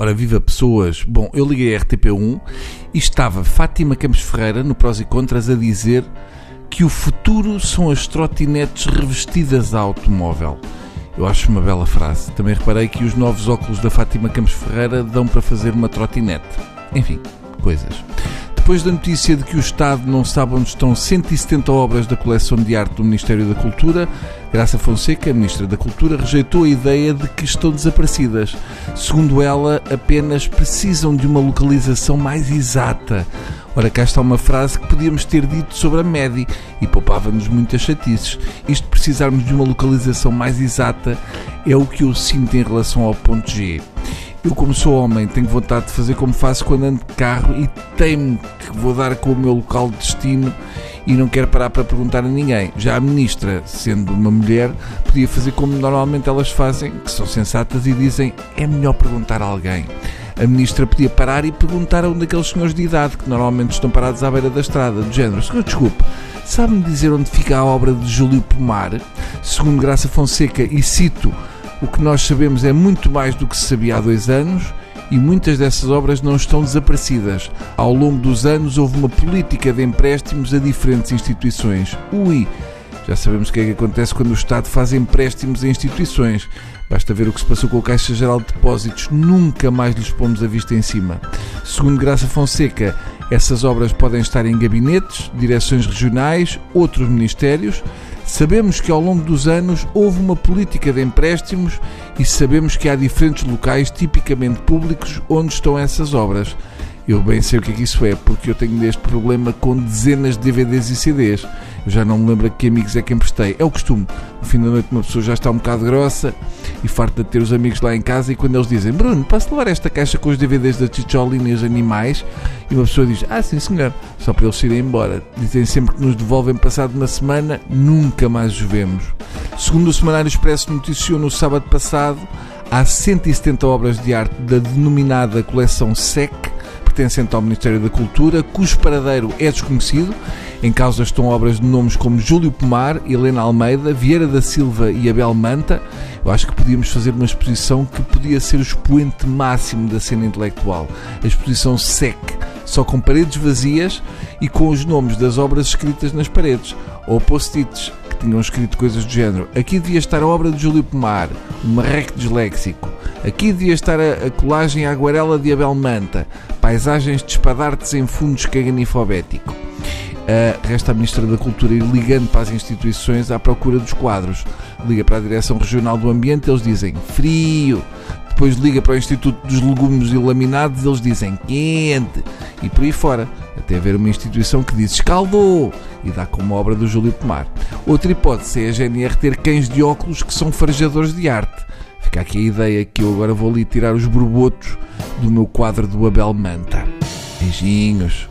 Ora, viva pessoas! Bom, eu liguei a RTP1 e estava Fátima Campos Ferreira, no Prós e Contras, a dizer que o futuro são as trotinetes revestidas a automóvel. Eu acho uma bela frase. Também reparei que os novos óculos da Fátima Campos Ferreira dão para fazer uma trotinete. Enfim, coisas. Depois da notícia de que o Estado não sabe onde estão 170 obras da coleção de arte do Ministério da Cultura, Graça Fonseca, Ministra da Cultura, rejeitou a ideia de que estão desaparecidas. Segundo ela, apenas precisam de uma localização mais exata. Ora, cá está uma frase que podíamos ter dito sobre a MEDI e poupava-nos muitas chatices. Isto precisarmos de uma localização mais exata é o que eu sinto em relação ao ponto G. Eu, como sou homem, tenho vontade de fazer como faço quando ando de carro e temo que vou dar com o meu local de destino e não quero parar para perguntar a ninguém. Já a ministra, sendo uma mulher, podia fazer como normalmente elas fazem, que são sensatas e dizem é melhor perguntar a alguém. A ministra podia parar e perguntar a um daqueles senhores de idade que normalmente estão parados à beira da estrada, do género: Senhor, desculpe, sabe-me dizer onde fica a obra de Júlio Pomar? Segundo Graça Fonseca, e cito o que nós sabemos é muito mais do que se sabia há dois anos e muitas dessas obras não estão desaparecidas. Ao longo dos anos houve uma política de empréstimos a diferentes instituições. Ui, já sabemos o que é que acontece quando o Estado faz empréstimos a instituições. Basta ver o que se passou com a Caixa Geral de Depósitos, nunca mais lhes pomos a vista em cima. Segundo Graça Fonseca, essas obras podem estar em gabinetes, direções regionais, outros ministérios. Sabemos que ao longo dos anos houve uma política de empréstimos e sabemos que há diferentes locais tipicamente públicos onde estão essas obras. Eu bem sei o que é que isso é, porque eu tenho este problema com dezenas de DVDs e CDs. Eu já não me lembro a que amigos é que emprestei. É o costume. No fim da noite uma pessoa já está um bocado grossa e farta de ter os amigos lá em casa e quando eles dizem Bruno, posso levar esta caixa com os DVDs da Chicholina e os animais? E uma pessoa diz, ah sim senhor, só para eles irem embora. Dizem sempre que nos devolvem passado uma semana, nunca mais os vemos. Segundo o Semanário Expresso noticiou no sábado passado, há 170 obras de arte da denominada coleção SEC, pertencente ao Ministério da Cultura, cujo paradeiro é desconhecido. Em causa estão obras de nomes como Júlio Pomar, Helena Almeida, Vieira da Silva e Abel Manta. Eu acho que podíamos fazer uma exposição que podia ser o expoente máximo da cena intelectual. A exposição SEC, só com paredes vazias e com os nomes das obras escritas nas paredes, ou post-its tinham escrito coisas do género. Aqui devia estar a obra de Júlio Pomar, um marreco disléxico. Aqui devia estar a, a colagem à aguarela de Abel Manta, paisagens de espadartes em fundos caganifobético. Uh, resta a Ministra da Cultura ir ligando para as instituições à procura dos quadros. Liga para a Direção Regional do Ambiente, eles dizem frio. Depois liga para o Instituto dos Legumes e Laminados, eles dizem quente. E por aí fora. Até haver uma instituição que diz escaldou e dá como obra do Júlio Pomar. Outra hipótese é a GNR ter cães de óculos que são farejadores de arte. Fica aqui a ideia que eu agora vou ali tirar os borbotos do meu quadro do Abel Manta. Beijinhos.